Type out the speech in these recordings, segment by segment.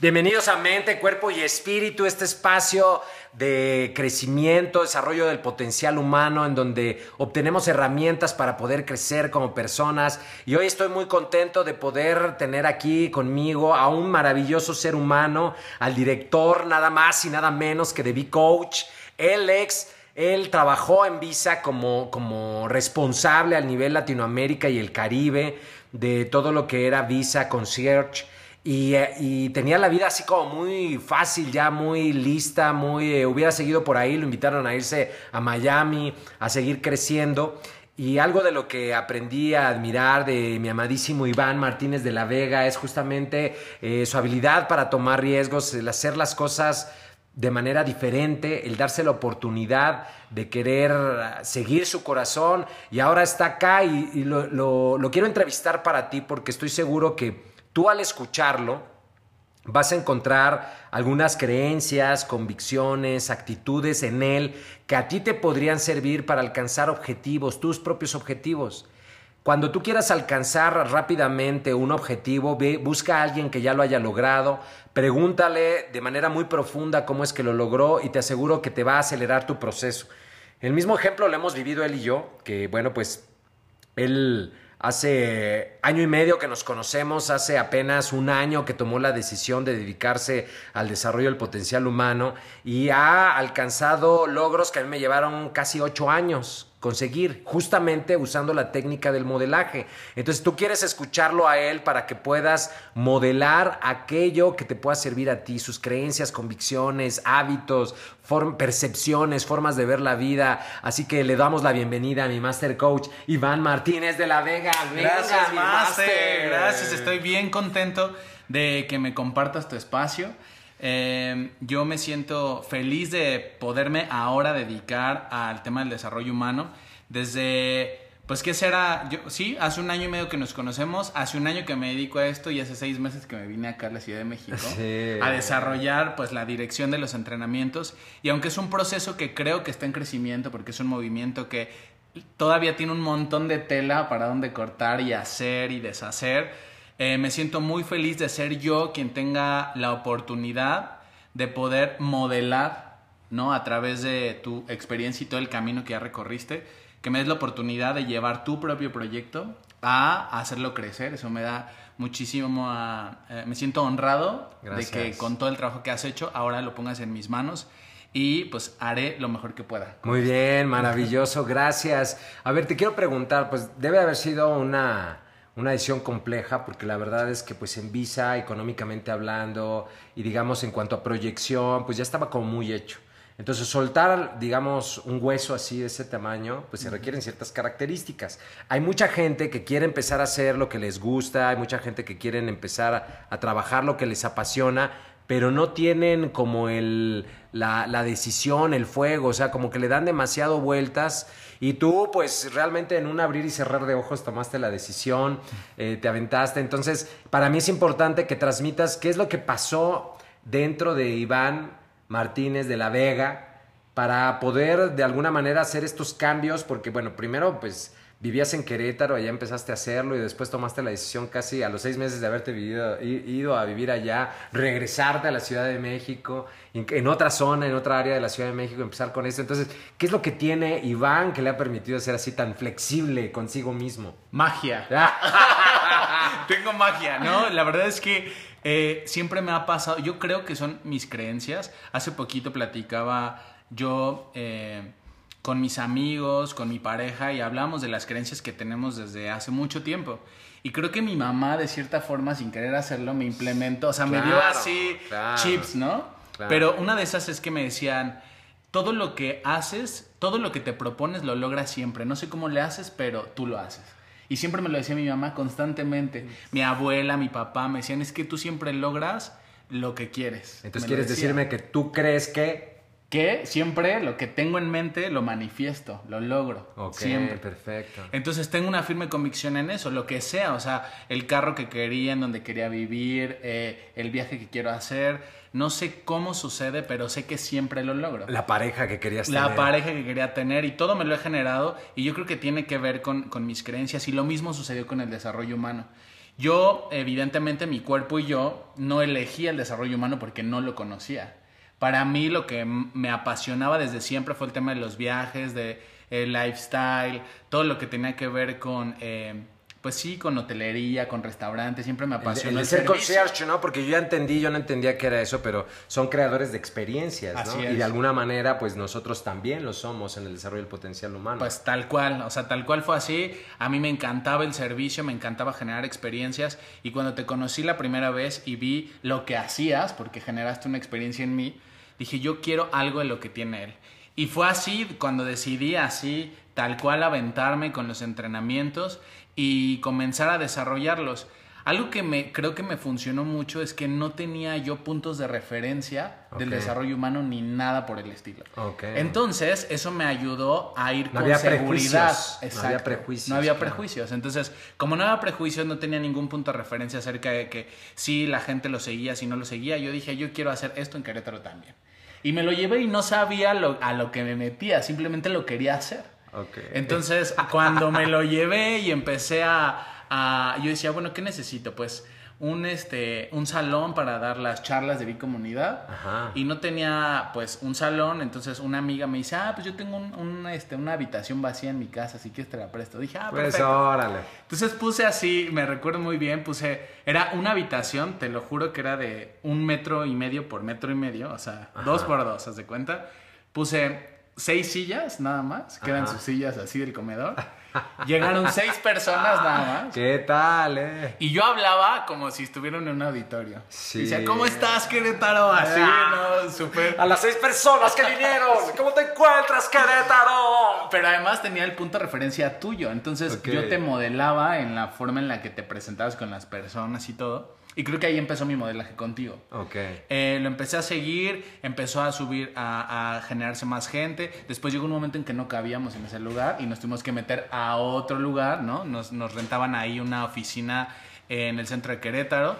Bienvenidos a Mente, Cuerpo y Espíritu, este espacio de crecimiento, desarrollo del potencial humano, en donde obtenemos herramientas para poder crecer como personas. Y hoy estoy muy contento de poder tener aquí conmigo a un maravilloso ser humano, al director nada más y nada menos que de B-Coach, el ex. Él trabajó en Visa como, como responsable al nivel Latinoamérica y el Caribe de todo lo que era Visa Concierge eh, y, tenía la vida así como muy fácil, ya muy lista, muy eh, hubiera seguido por ahí, lo invitaron a irse a Miami, a seguir creciendo. Y algo de lo que aprendí a admirar de mi amadísimo Iván Martínez de la Vega es justamente eh, su habilidad para tomar riesgos, el hacer las cosas de manera diferente, el darse la oportunidad de querer seguir su corazón. Y ahora está acá y, lo quiero entrevistar para ti porque estoy seguro que Tú al escucharlo vas a encontrar algunas creencias, convicciones, actitudes en él que a ti te podrían servir para alcanzar objetivos, tus propios objetivos. Cuando tú quieras alcanzar rápidamente un objetivo, busca a alguien que ya lo haya logrado, pregúntale de manera muy profunda cómo es que lo logró y te aseguro que te va a acelerar tu proceso. El mismo ejemplo lo hemos vivido él y yo, que bueno, pues él Hace año y medio que nos conocemos, hace apenas un año que tomó la decisión de dedicarse al desarrollo del potencial humano y ha alcanzado logros que a mí me llevaron casi ocho años conseguir, justamente usando la técnica del modelaje. Entonces tú quieres escucharlo a él para que puedas modelar aquello que te pueda servir a ti, sus creencias, convicciones, hábitos, percepciones, formas de ver la vida. Así que le damos la bienvenida a mi Master Coach, Iván Martínez de la Vega. Gracias, Master. Gracias, estoy bien contento de que me compartas tu espacio. Eh, yo me siento feliz de poderme ahora dedicar al tema del desarrollo humano. Desde, pues, ¿qué será? Yo, sí, hace un año y medio que nos conocemos, hace un año que me dedico a esto y hace seis meses que me vine acá a la Ciudad de México a desarrollar, pues, la dirección de los entrenamientos. Y aunque es un proceso que creo que está en crecimiento, porque es un movimiento que todavía tiene un montón de tela para donde cortar y hacer y deshacer, eh, me siento muy feliz de ser yo quien tenga la oportunidad de poder modelar, ¿no? A través de tu experiencia y todo el camino que ya recorriste, que me des la oportunidad de llevar tu propio proyecto a hacerlo crecer. Eso me da muchísimo, eh, me siento honrado de que con todo el trabajo que has hecho, ahora lo pongas en mis manos y pues haré lo mejor que pueda. Muy bien, maravilloso, gracias. A ver, te quiero preguntar, pues debe haber sido una una decisión compleja porque la verdad es que pues en Visa, económicamente hablando y digamos en cuanto a proyección, pues ya estaba como muy hecho. Entonces soltar, digamos, un hueso así de ese tamaño, pues se requieren ciertas características. Hay mucha gente que quiere empezar a hacer lo que les gusta, hay mucha gente que quiere empezar a trabajar lo que les apasiona, pero no tienen como el, la, la, decisión, el fuego, o sea, como que le dan demasiado vueltas y tú pues realmente en un abrir y cerrar de ojos tomaste la decisión, eh, te aventaste. Entonces, para mí es importante que transmitas qué es lo que pasó dentro de Iván Martínez de la Vega para poder de alguna manera hacer estos cambios, porque bueno, primero pues vivías en Querétaro, allá empezaste a hacerlo y después tomaste la decisión casi a los seis meses de haberte ido a vivir allá, regresarte a la Ciudad de México, en, otra zona, en otra área de la Ciudad de México, empezar con esto. Entonces, ¿qué es lo que tiene Iván que le ha permitido ser así tan flexible consigo mismo? Magia. Tengo magia, ¿no? La verdad es que eh, siempre me ha pasado, yo creo que son mis creencias. Hace poquito platicaba yo... Eh, con mis amigos, con mi pareja y hablamos de las creencias que tenemos desde hace mucho tiempo. Y creo que mi mamá, de cierta forma, sin querer hacerlo, me implementó, o sea, me dio así chips, ¿no? Pero una de esas es que me decían, todo lo que haces, todo lo que te propones lo logras siempre. No sé cómo le haces, pero tú lo haces. Y siempre me lo decía mi mamá constantemente. Mi abuela, mi papá me decían, es que tú siempre logras lo que quieres. Entonces quieres decirme que tú crees que que siempre lo que tengo en mente lo manifiesto, lo logro. Ok, siempre. perfecto. Entonces tengo una firme convicción en eso, lo que sea, o sea, el carro que quería, en donde quería vivir, eh, el viaje que quiero hacer. No sé cómo sucede, pero sé que siempre lo logro. La pareja que querías tener. La pareja que quería tener y todo me lo he generado y yo creo que tiene que ver con, con mis creencias y lo mismo sucedió con el desarrollo humano. yo, evidentemente, mi cuerpo y yo no elegía el desarrollo humano porque no lo conocía. Para mí lo que me apasionaba desde siempre fue el tema de los viajes, de el lifestyle, todo lo que tenía que ver con... Eh, pues sí, con hotelería, con restaurantes, siempre me apasionó. El, el, ser concierge, ¿no? Porque yo ya entendí, yo no entendía qué era eso, pero son creadores de experiencias, ¿no? Y de alguna manera, pues nosotros también lo somos en el desarrollo del potencial humano. Pues tal cual, o sea, tal cual fue así. A mí me encantaba el servicio, me encantaba generar experiencias y cuando te conocí la primera vez y vi lo que hacías, porque generaste una experiencia en mí, dije, yo quiero algo de lo que tiene él. Y fue así cuando decidí así, tal cual, aventarme con los entrenamientos y comenzar a desarrollarlos. Algo que me creo que me funcionó mucho es que no tenía yo puntos de referencia del desarrollo humano ni nada por el estilo. Entonces, eso me ayudó a ir con seguridad. No había prejuicios. No había prejuicios. Entonces, como no había prejuicios, no tenía ningún punto de referencia acerca de que si la gente lo seguía, si no lo seguía. Yo dije, yo quiero hacer esto en Querétaro también. Y me lo llevé y no sabía a lo que me metía, simplemente lo quería hacer. Entonces, cuando me lo llevé y empecé a, Yo decía, bueno, ¿qué necesito? Pues un, este, un salón para dar las charlas de bicomunidad. Ajá. Y no tenía, pues, un salón. Entonces, una amiga me dice, ah, pues yo tengo un, este, una habitación vacía en mi casa, así que te la presto. Dije, ah, pues órale. Entonces puse así, me recuerdo muy bien, puse... Era una habitación, te lo juro que era de un metro y medio por metro y medio. O sea, dos por dos, ¿haz de cuenta? Puse seis sillas nada más, quedan sus sillas así del comedor. Llegaron seis personas nada más. ¿Qué tal, eh? Y yo hablaba como si estuvieran en un auditorio. Sí. Decía, ¿cómo estás, Querétaro? Así, ah. ¿no? Súper. A las seis personas que vinieron. ¿Cómo te encuentras, Querétaro? Pero además tenía el punto de referencia tuyo. Entonces yo te modelaba en la forma en la que te presentabas con las personas y todo. Y creo que ahí empezó mi modelaje contigo. Ok. Eh, lo empecé a seguir, empezó a subir, a, generarse más gente. Después llegó un momento en que no cabíamos en ese lugar y nos tuvimos que meter a otro lugar, ¿no? Nos, nos rentaban ahí una oficina en el centro de Querétaro.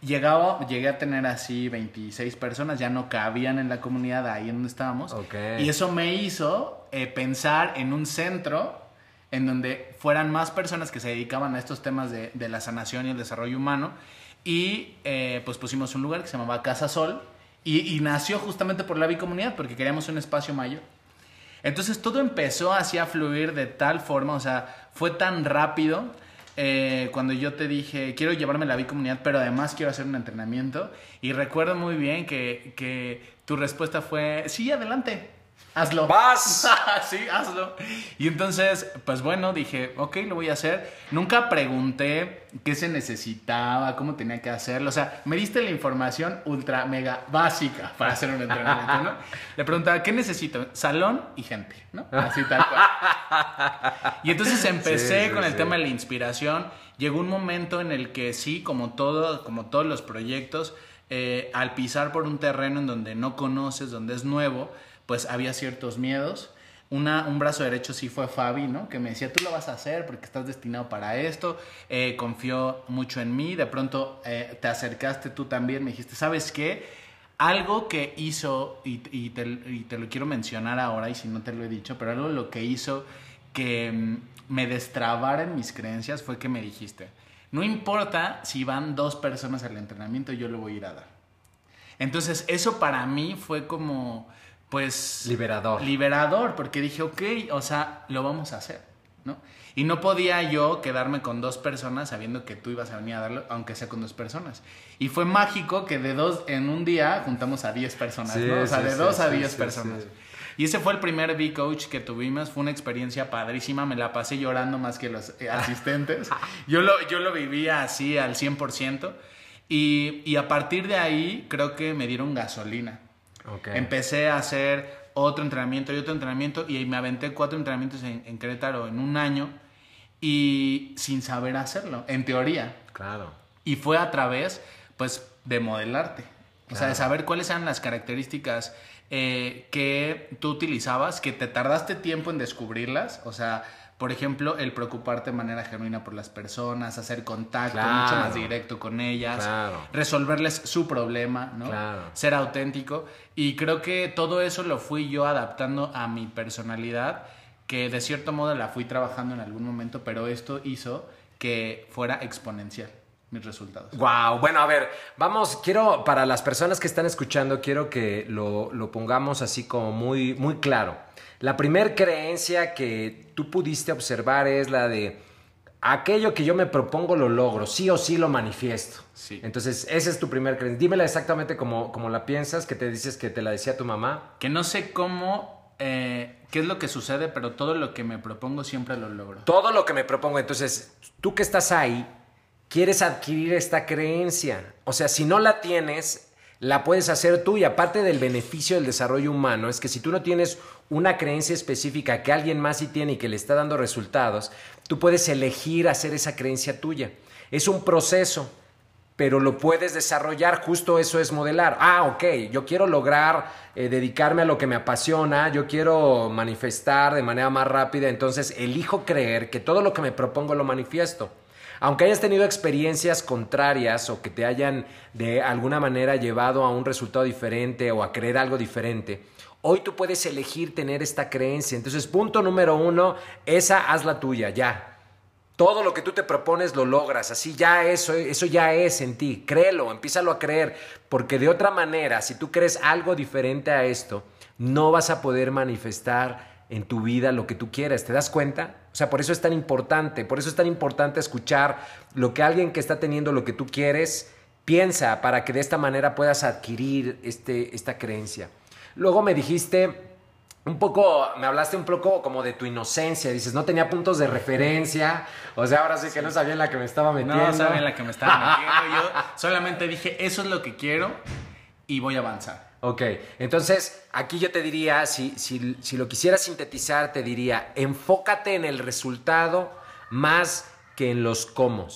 Llegaba, llegué a tener así 26 personas, ya no cabían en la comunidad ahí en donde estábamos. Okay. Y eso me hizo eh, pensar en un centro en donde fueran más personas que se dedicaban a estos temas de, de la sanación y el desarrollo humano y eh, pues pusimos un lugar que se llamaba Casa Sol y, nació justamente por la bicomunidad porque queríamos un espacio mayor. Entonces todo empezó así a fluir de tal forma, o sea, fue tan rápido eh, cuando yo te dije, quiero llevarme la bicomunidad, pero además quiero hacer un entrenamiento. Y recuerdo muy bien que, que tu respuesta fue, sí, adelante hazlo. Vas. sí, hazlo. Y entonces, pues bueno, dije, ok, lo voy a hacer. Nunca pregunté qué se necesitaba, cómo tenía que hacerlo. O sea, me diste la información ultra mega básica para hacer un entrenamiento, ¿no? Le preguntaba, ¿qué necesito? Salón y gente, ¿no? Así tal cual. Y entonces empecé con el tema de la inspiración. Llegó un momento en el que sí, como todo, como todos los proyectos, eh, al pisar por un terreno en donde no conoces, donde es nuevo, pues había ciertos miedos. Una, un brazo derecho sí fue Fabi, ¿no? Que me decía, tú lo vas a hacer porque estás destinado para esto, eh, confió mucho en mí, de pronto eh, te acercaste tú también, me dijiste, ¿sabes qué? Algo que hizo, y, te, lo quiero mencionar ahora, y si no te lo he dicho, pero algo lo que hizo que mm, me destrabara en mis creencias fue que me dijiste, no importa si van dos personas al entrenamiento, yo lo voy a ir a dar. Entonces, eso para mí fue como pues... Liberador. Liberador, porque dije, ok, o sea, lo vamos a hacer, ¿no? Y no podía yo quedarme con dos personas sabiendo que tú ibas a venir a darlo, aunque sea con dos personas. Y fue mágico que de dos, en un día juntamos a diez personas, ¿no? O sea, de dos a diez personas. Y ese fue el primer B-Coach que tuvimos, fue una experiencia padrísima, me la pasé llorando más que los eh, asistentes. yo, lo, yo lo vivía así al 100%. Y, y a partir de ahí creo que me dieron gasolina. Empecé a hacer otro entrenamiento y otro entrenamiento y me aventé cuatro entrenamientos en, Querétaro en un año y sin saber hacerlo, en teoría. Claro. Y fue a través, pues, de modelarte. O sea, de saber cuáles eran las características eh, que tú utilizabas, que te tardaste tiempo en descubrirlas. O sea, por ejemplo, el preocuparte de manera genuina por las personas, hacer contacto mucho más directo con ellas, resolverles su problema, ¿no? Ser auténtico. Y creo que todo eso lo fui yo adaptando a mi personalidad, que de cierto modo la fui trabajando en algún momento, pero esto hizo que fuera exponencial. mis resultados. Wow, bueno, a ver, vamos, quiero, para las personas que están escuchando, quiero que lo, lo pongamos así como muy, muy claro. La primer creencia que tú pudiste observar es la de aquello que yo me propongo lo logro, sí o sí lo manifiesto. Sí. Entonces, esa es tu primer creencia. Dímela exactamente como, como la piensas, que te dices que te la decía tu mamá. Que no sé cómo, eh, qué es lo que sucede, pero todo lo que me propongo siempre lo logro. Todo lo que me propongo. Entonces, tú que estás ahí, quieres adquirir esta creencia. O sea, si no la tienes, la puedes hacer tú y aparte del beneficio del desarrollo humano, es que si tú no tienes una creencia específica que alguien más sí tiene y que le está dando resultados, tú puedes elegir hacer esa creencia tuya. Es un proceso, pero lo puedes desarrollar, justo eso es modelar. Ah, ok, yo quiero lograr eh, dedicarme a lo que me apasiona, yo quiero manifestar de manera más rápida, entonces elijo creer que todo lo que me propongo lo manifiesto. Aunque hayas tenido experiencias contrarias o que te hayan de alguna manera llevado a un resultado diferente o a creer algo diferente, hoy tú puedes elegir tener esta creencia. Entonces, punto número uno, esa haz la tuya, ya. Todo lo que tú te propones lo logras, así ya eso, eso ya es en ti, créelo, empiézalo a creer, porque de otra manera, si tú crees algo diferente a esto, no vas a poder manifestar en tu vida lo que tú quieras, ¿te das cuenta? O sea, por eso es tan importante, por eso es tan importante escuchar lo que alguien que está teniendo lo que tú quieres piensa para que de esta manera puedas adquirir este, esta creencia. Luego me dijiste un poco, me hablaste un poco como de tu inocencia, dices, no tenía puntos de referencia, o sea, ahora sí que no sabía en la que me estaba metiendo. No sabía en la que me estaba metiendo, yo solamente dije, eso es lo que quiero y voy a avanzar. Ok, entonces aquí yo te diría, si, si, si lo quisiera sintetizar, te diría, enfócate en el resultado más que en los cómo.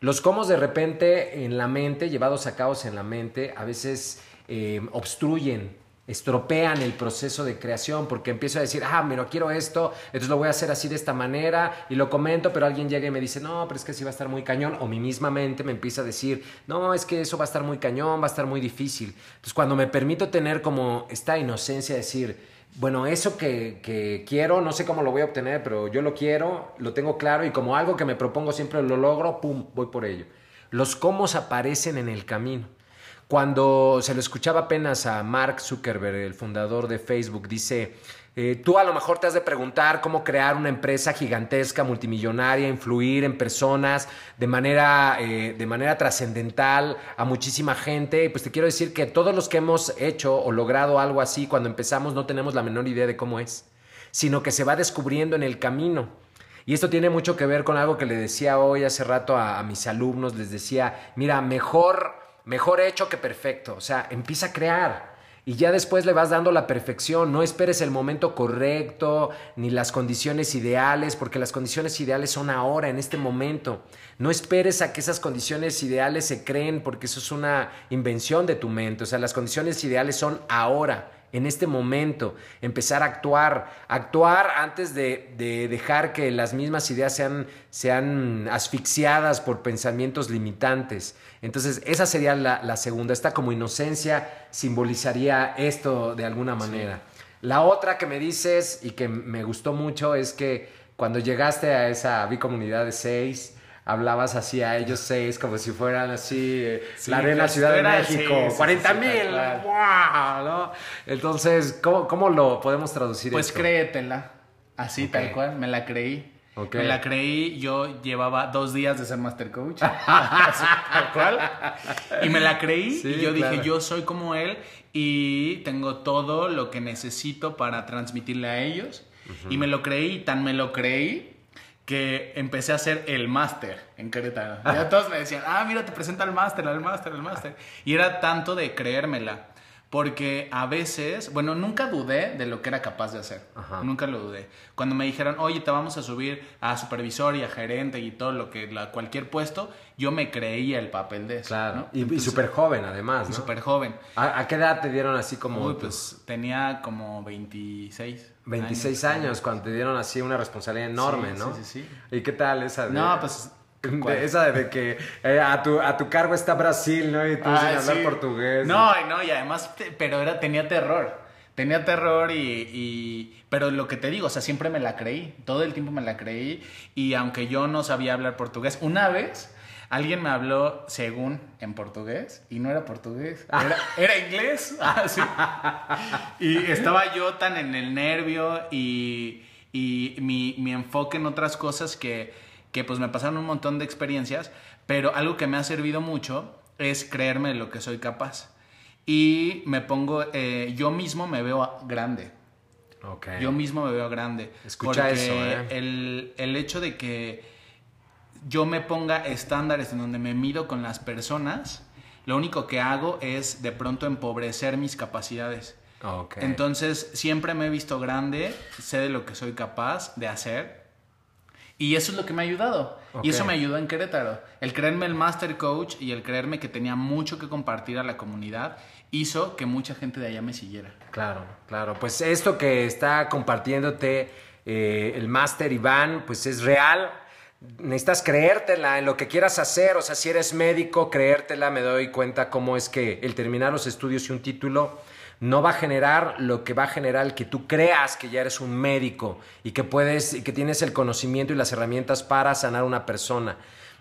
Los cómo de repente en la mente, llevados a cabo en la mente, a veces eh, obstruyen estropean el proceso de creación porque empiezo a decir, ah, mira, quiero esto, entonces lo voy a hacer así de esta manera y lo comento, pero alguien llega y me dice, no, pero es que sí va a estar muy cañón, o mi misma mente me empieza a decir, no, es que eso va a estar muy cañón, va a estar muy difícil. Entonces cuando me permito tener como esta inocencia de decir, bueno, eso que, que, quiero, no sé cómo lo voy a obtener, pero yo lo quiero, lo tengo claro y como algo que me propongo siempre lo logro, pum, voy por ello. Los cómo aparecen en el camino. Cuando se lo escuchaba apenas a Mark Zuckerberg, el fundador de Facebook, dice, eh, tú a lo mejor te has de preguntar cómo crear una empresa gigantesca, multimillonaria, influir en personas de manera, eh, de manera trascendental a muchísima gente. Y pues te quiero decir que todos los que hemos hecho o logrado algo así, cuando empezamos no tenemos la menor idea de cómo es, sino que se va descubriendo en el camino. Y esto tiene mucho que ver con algo que le decía hoy hace rato a mis alumnos. Les decía, mira, mejor mejor hecho que perfecto. O sea, empieza a crear y ya después le vas dando la perfección. No esperes el momento correcto ni las condiciones ideales, porque las condiciones ideales son ahora, en este momento. No esperes a que esas condiciones ideales se creen, porque eso es una invención de tu mente. O sea, las condiciones ideales son ahora en este momento, empezar a actuar, actuar antes de, dejar que las mismas ideas sean, sean, asfixiadas por pensamientos limitantes. Entonces, esa sería la, segunda. Esta como inocencia simbolizaría esto de alguna manera. La otra que me dices y que me gustó mucho es que cuando llegaste a esa bicomunidad de seis, hablabas así a ellos seis como si fueran así eh, la arena Ciudad de México, 40 mil, ¿no? Entonces, ¿cómo, ¿cómo, lo podemos traducir? Pues créetela, así tal cual, me la creí. Me la creí, yo llevaba dos días de ser Master Coach, tal cual, y me la creí y yo dije, yo soy como él y tengo todo lo que necesito para transmitirle a ellos. Y me lo creí, tan me lo creí que empecé a hacer el máster en Querétaro. Ya todos me decían, ah, mira, te presenta el máster, el máster, el máster. Y era tanto de creérmela. Porque a veces, bueno, nunca dudé de lo que era capaz de hacer. Nunca lo dudé. Cuando me dijeron, oye, te vamos a subir a supervisor y a gerente y todo lo que, la, cualquier puesto, yo me creía el papel de eso. Claro. Y, súper joven, además. ¿no? Súper joven. ¿A, qué edad te dieron así como.? Uy, pues tenía como 26. 26 años, cuando te dieron así una responsabilidad enorme, ¿no? Sí, sí, sí. ¿Y qué tal esa? No, pues esa de que eh, a, tu, a tu cargo está Brasil, ¿no? Y tú sin hablar portugués. No, no, y además, pero era, tenía terror. Tenía terror y, y, Pero lo que te digo, o sea, siempre me la creí. Todo el tiempo me la creí. Y aunque yo no sabía hablar portugués, una vez Alguien me habló, según, en portugués, y no era portugués, era, era inglés. Ah, sí. Y estaba yo tan en el nervio y, y mi, mi, enfoque en otras cosas que, que pues me pasaron un montón de experiencias, pero algo que me ha servido mucho es creerme lo que soy capaz. Y me pongo, eh, yo mismo me veo grande. Okay. Yo mismo me veo grande. Escucha eso, ¿eh? el, el hecho de que yo me ponga estándares en donde me mido con las personas, lo único que hago es de pronto empobrecer mis capacidades. Okay. Entonces, siempre me he visto grande, sé de lo que soy capaz de hacer. Y eso es lo que me ha ayudado. Y eso me ayudó en Querétaro. El creerme el master coach y el creerme que tenía mucho que compartir a la comunidad hizo que mucha gente de allá me siguiera. Claro, claro. Pues esto que está compartiéndote eh, el máster Iván, pues es real. Necesitas creértela en lo que quieras hacer, o sea, si eres médico, creértela, me doy cuenta cómo es que el terminar los estudios y un título no va a generar lo que va a generar que tú creas que ya eres un médico y que puedes y que tienes el conocimiento y las herramientas para sanar a una persona.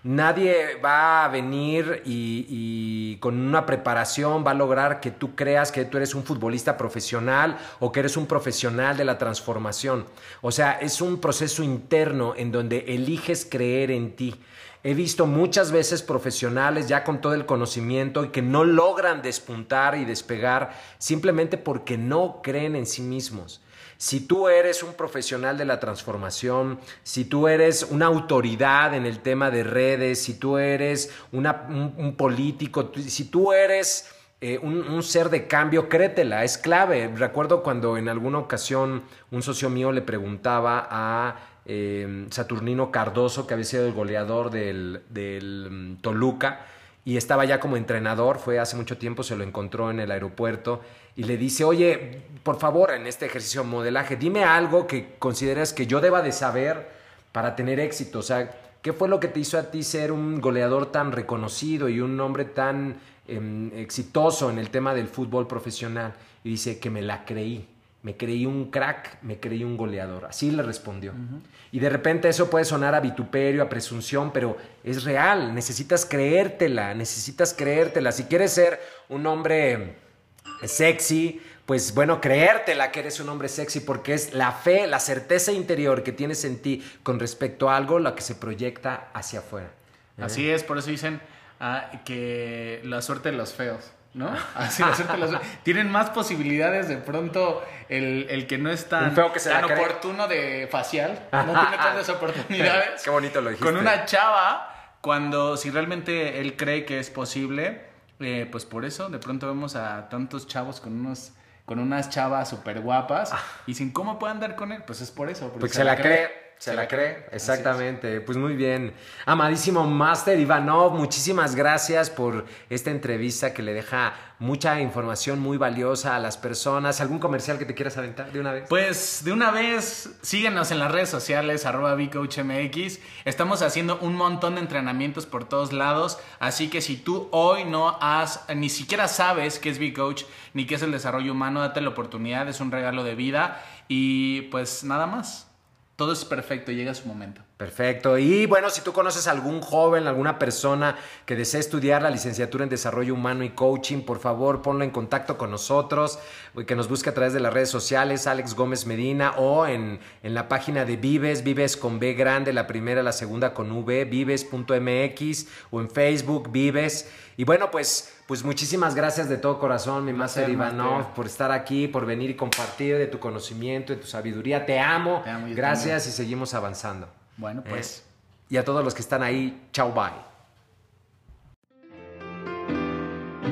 Nadie va a venir y, con una preparación va a lograr que tú creas que tú eres un futbolista profesional o que eres un profesional de la transformación. O sea, es un proceso interno en donde eliges creer en ti. He visto muchas veces profesionales ya con todo el conocimiento y que no logran despuntar y despegar simplemente porque no creen en sí mismos. Si tú eres un profesional de la transformación, si tú eres una autoridad en el tema de redes, si tú eres un, político, si tú eres eh, un, ser de cambio, créetela, es clave. Recuerdo cuando en alguna ocasión un socio mío le preguntaba a eh, Saturnino Cardoso, que había sido el goleador del, del mm, Toluca, y estaba ya como entrenador, fue hace mucho tiempo, se lo encontró en el aeropuerto y le dice, oye, por favor, en este ejercicio de modelaje, dime algo que consideras que yo deba de saber para tener éxito. O sea, ¿qué fue lo que te hizo a ti ser un goleador tan reconocido y un hombre tan em, exitoso en el tema del fútbol profesional? Y dice que me la creí. Me creí un crack, me creí un goleador. Así le respondió. Y de repente eso puede sonar a vituperio, a presunción, pero es real. Necesitas creértela, necesitas creértela. Si quieres ser un hombre sexy, pues bueno, creértela que eres un hombre sexy porque es la fe, la certeza interior que tienes en ti con respecto a algo la que se proyecta hacia afuera. Así es, por eso dicen ah, que la suerte de los feos. ¿No? Así, Tienen más posibilidades de pronto el, que no es tan, oportuno de facial. No tiene tantas oportunidades. Qué bonito lo dijiste. Con una chava, cuando si realmente él cree que es posible, eh, pues por eso de pronto vemos a tantos chavos con unos con unas chavas súper guapas ah. y sin cómo puedan andar con él, pues es por eso. Porque se, la cree se, la cree, exactamente. Pues muy bien. Amadísimo Master Ivanov, muchísimas gracias por esta entrevista que le deja mucha información muy valiosa a las personas. ¿Algún comercial que te quieras aventar de una vez? Pues de una vez, síguenos en las redes sociales, arroba VCoachMX. Estamos haciendo un montón de entrenamientos por todos lados, así que si tú hoy no has, ni siquiera sabes qué es VCoach, ni qué es el desarrollo humano, date la oportunidad, es un regalo de vida y pues nada más todo es perfecto, llega su momento. Perfecto. Y bueno, si tú conoces a algún joven, alguna persona que desea estudiar la licenciatura en desarrollo humano y coaching, por favor ponlo en contacto con nosotros, que nos busque a través de las redes sociales, Alex Gómez Medina, o en, en la página de Vives, Vives con B grande, la primera, la segunda con V, vives.mx, o en Facebook, Vives. Y bueno, pues pues muchísimas gracias de todo corazón, mi Master Ivanov, por estar aquí, por venir y compartir de tu conocimiento, de tu sabiduría. Te amo. gracias y seguimos avanzando. Bueno, pues. Y a todos los que están ahí, chao, bye.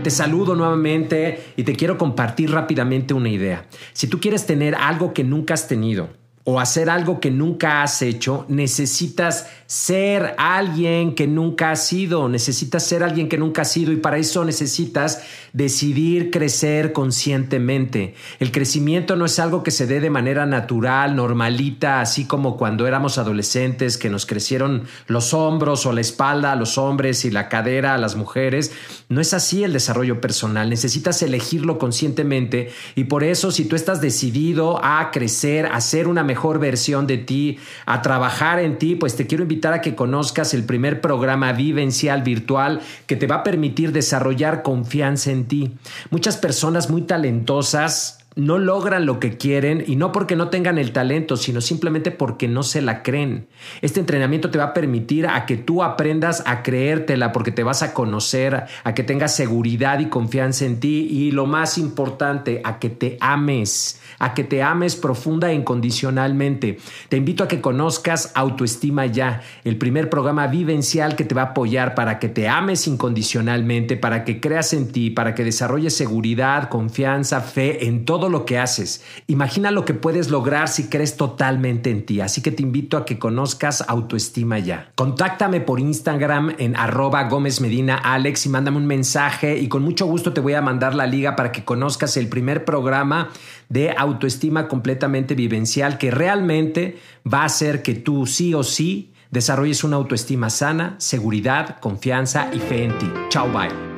Te saludo nuevamente y te quiero compartir rápidamente una idea. Si tú quieres tener algo que nunca has tenido, o hacer algo que nunca has hecho, necesitas ser alguien que nunca has sido, necesitas ser alguien que nunca has sido y para eso necesitas decidir crecer conscientemente. El crecimiento no es algo que se dé de manera natural, normalita, así como cuando éramos adolescentes que nos crecieron los hombros o la espalda a los hombres y la cadera a las mujeres. No es así el desarrollo personal, necesitas elegirlo conscientemente y por eso si tú estás decidido a crecer, a ser una mejor mejor versión de ti, a trabajar en ti, pues te quiero invitar a que conozcas el primer programa vivencial virtual que te va a permitir desarrollar confianza en ti. Muchas personas muy talentosas no logran lo que quieren y no porque no tengan el talento, sino simplemente porque no se la creen. Este entrenamiento te va a permitir a que tú aprendas a creértela porque te vas a conocer, a que tengas seguridad y confianza en ti y lo más importante, a que te ames, a que te ames profunda e incondicionalmente. Te invito a que conozcas Autoestima Ya, el primer programa vivencial que te va a apoyar para que te ames incondicionalmente, para que creas en ti, para que desarrolles seguridad, confianza, fe en todo lo que haces. Imagina lo que puedes lograr si crees totalmente en ti. Así que te invito a que conozcas autoestima ya. Contáctame por Instagram en arroba Gómez Medina Alex y mándame un mensaje y con mucho gusto te voy a mandar la liga para que conozcas el primer programa de autoestima completamente vivencial que realmente va a hacer que tú sí o sí desarrolles una autoestima sana, seguridad, confianza y fe en ti. Chao, bye.